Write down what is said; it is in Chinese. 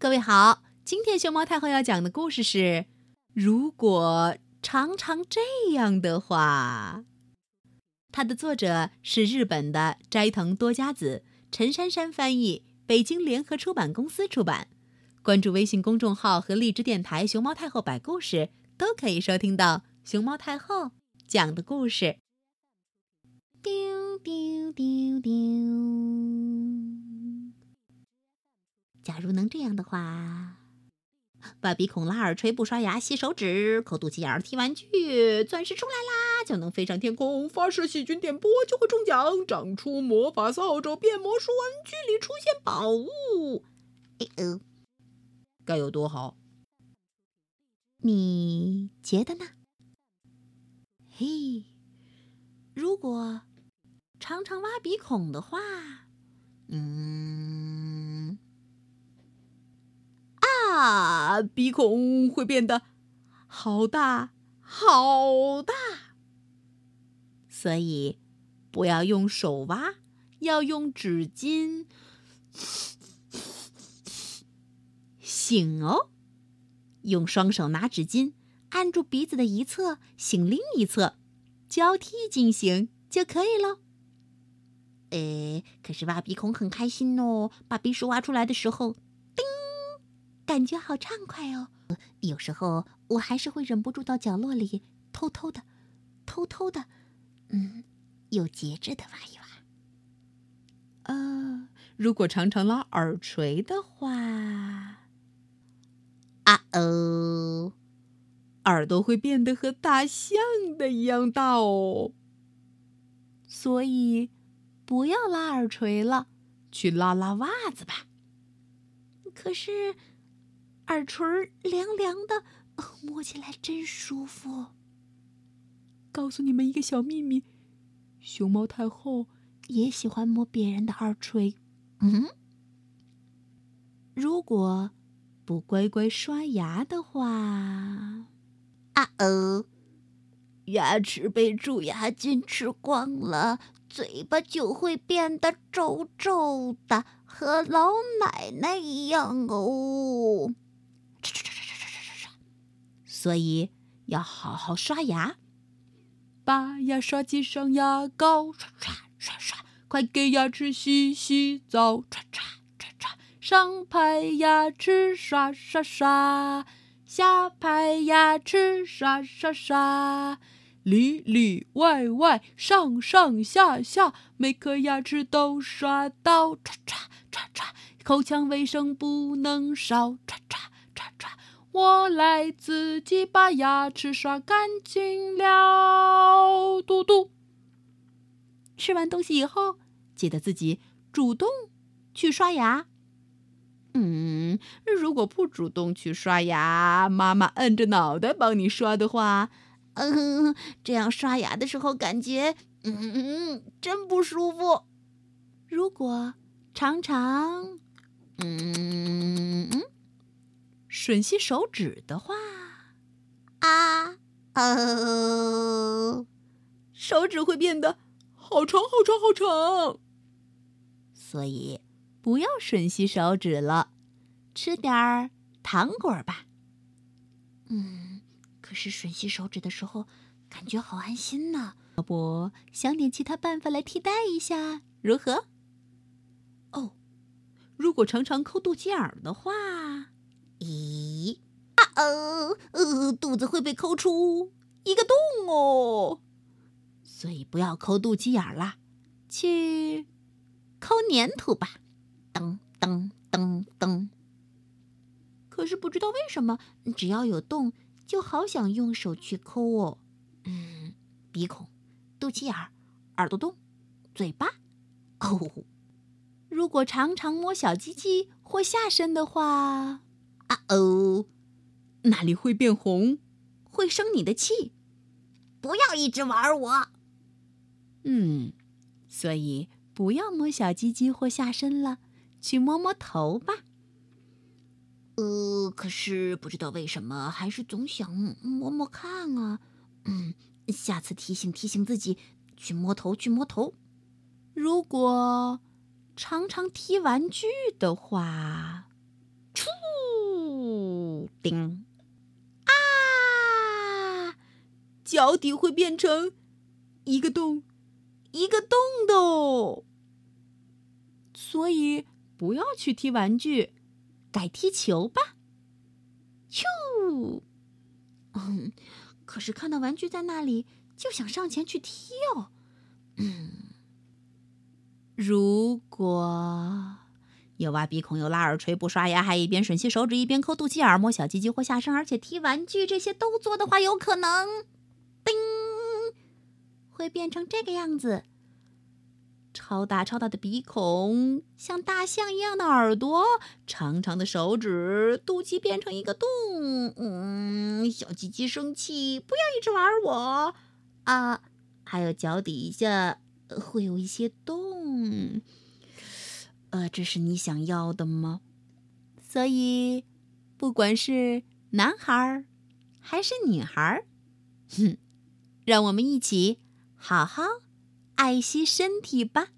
各位好，今天熊猫太后要讲的故事是：如果常常这样的话。它的作者是日本的斋藤多佳子，陈珊珊翻译，北京联合出版公司出版。关注微信公众号和荔枝电台“熊猫太后摆故事”，都可以收听到熊猫太后讲的故事。丢丢丢丢。假如能这样的话，把鼻孔、拉耳垂、不刷牙、吸手指、抠肚脐眼、踢玩具，钻石出来啦，就能飞上天空；发射细菌电波就会中奖；长出魔法扫帚，变魔术，玩具里出现宝物。哎哦，该有多好？你觉得呢？嘿，如果常常挖鼻孔的话，嗯。鼻孔会变得好大好大，所以不要用手挖，要用纸巾擤哦。用双手拿纸巾，按住鼻子的一侧，擤另一侧，交替进行就可以喽。呃，可是挖鼻孔很开心哦，把鼻屎挖出来的时候。感觉好畅快哦！有时候我还是会忍不住到角落里偷偷的、偷偷的，嗯，有节制的挖一挖。呃，如果常常拉耳垂的话，啊哦，耳朵会变得和大象的一样大哦。所以不要拉耳垂了，去拉拉袜子吧。可是。耳垂凉凉的，摸起来真舒服。告诉你们一个小秘密，熊猫太后也喜欢摸别人的耳垂。嗯，如果不乖乖刷牙的话，啊哦，牙齿被蛀牙菌吃光了，嘴巴就会变得皱皱的，和老奶奶一样哦。所以要好好刷牙。把牙刷挤上牙膏刷刷刷刷快给牙齿洗洗澡刷刷刷刷上排牙齿刷刷刷下排牙齿刷刷刷里里外外上上下下每颗牙齿都刷到刷刷刷刷口腔卫生不能少刷刷。我来自己把牙齿刷干净了。嘟嘟。吃完东西以后，记得自己主动去刷牙。嗯，如果不主动去刷牙，妈妈摁着脑袋帮你刷的话，嗯，这样刷牙的时候感觉，嗯，真不舒服。如果常常，嗯。吮吸手指的话，啊哦，手指会变得好长好长好长，所以不要吮吸手指了，吃点儿糖果吧。嗯，可是吮吸手指的时候感觉好安心呢，要不想点其他办法来替代一下，如何？哦，如果常常抠肚脐眼儿的话。咦啊哦，呃，肚子会被抠出一个洞哦，所以不要抠肚脐眼啦，去抠粘土吧，噔噔噔噔。可是不知道为什么，只要有洞，就好想用手去抠哦。嗯，鼻孔、肚脐眼、耳朵洞、嘴巴。哦，如果常常摸小鸡鸡或下身的话。啊哦，那里会变红，会生你的气，不要一直玩我。嗯，所以不要摸小鸡鸡或下身了，去摸摸头吧。呃，可是不知道为什么，还是总想摸摸看啊。嗯，下次提醒提醒自己，去摸头，去摸头。如果常常踢玩具的话，出。叮啊，脚底会变成一个洞，一个洞洞。所以不要去踢玩具，改踢球吧。咻，嗯，可是看到玩具在那里，就想上前去踢哦。嗯，如果。又挖鼻孔，又拉耳垂，不刷牙，还一边吮吸手指，一边抠肚脐眼，摸小鸡鸡或下身，而且踢玩具，这些都做的话，有可能，叮，会变成这个样子。超大超大的鼻孔，像大象一样的耳朵，长长的手指，肚脐变成一个洞。嗯，小鸡鸡生气，不要一直玩我啊！还有脚底下会有一些洞。呃，这是你想要的吗？所以，不管是男孩儿还是女孩儿，哼，让我们一起好好。爱惜身体吧。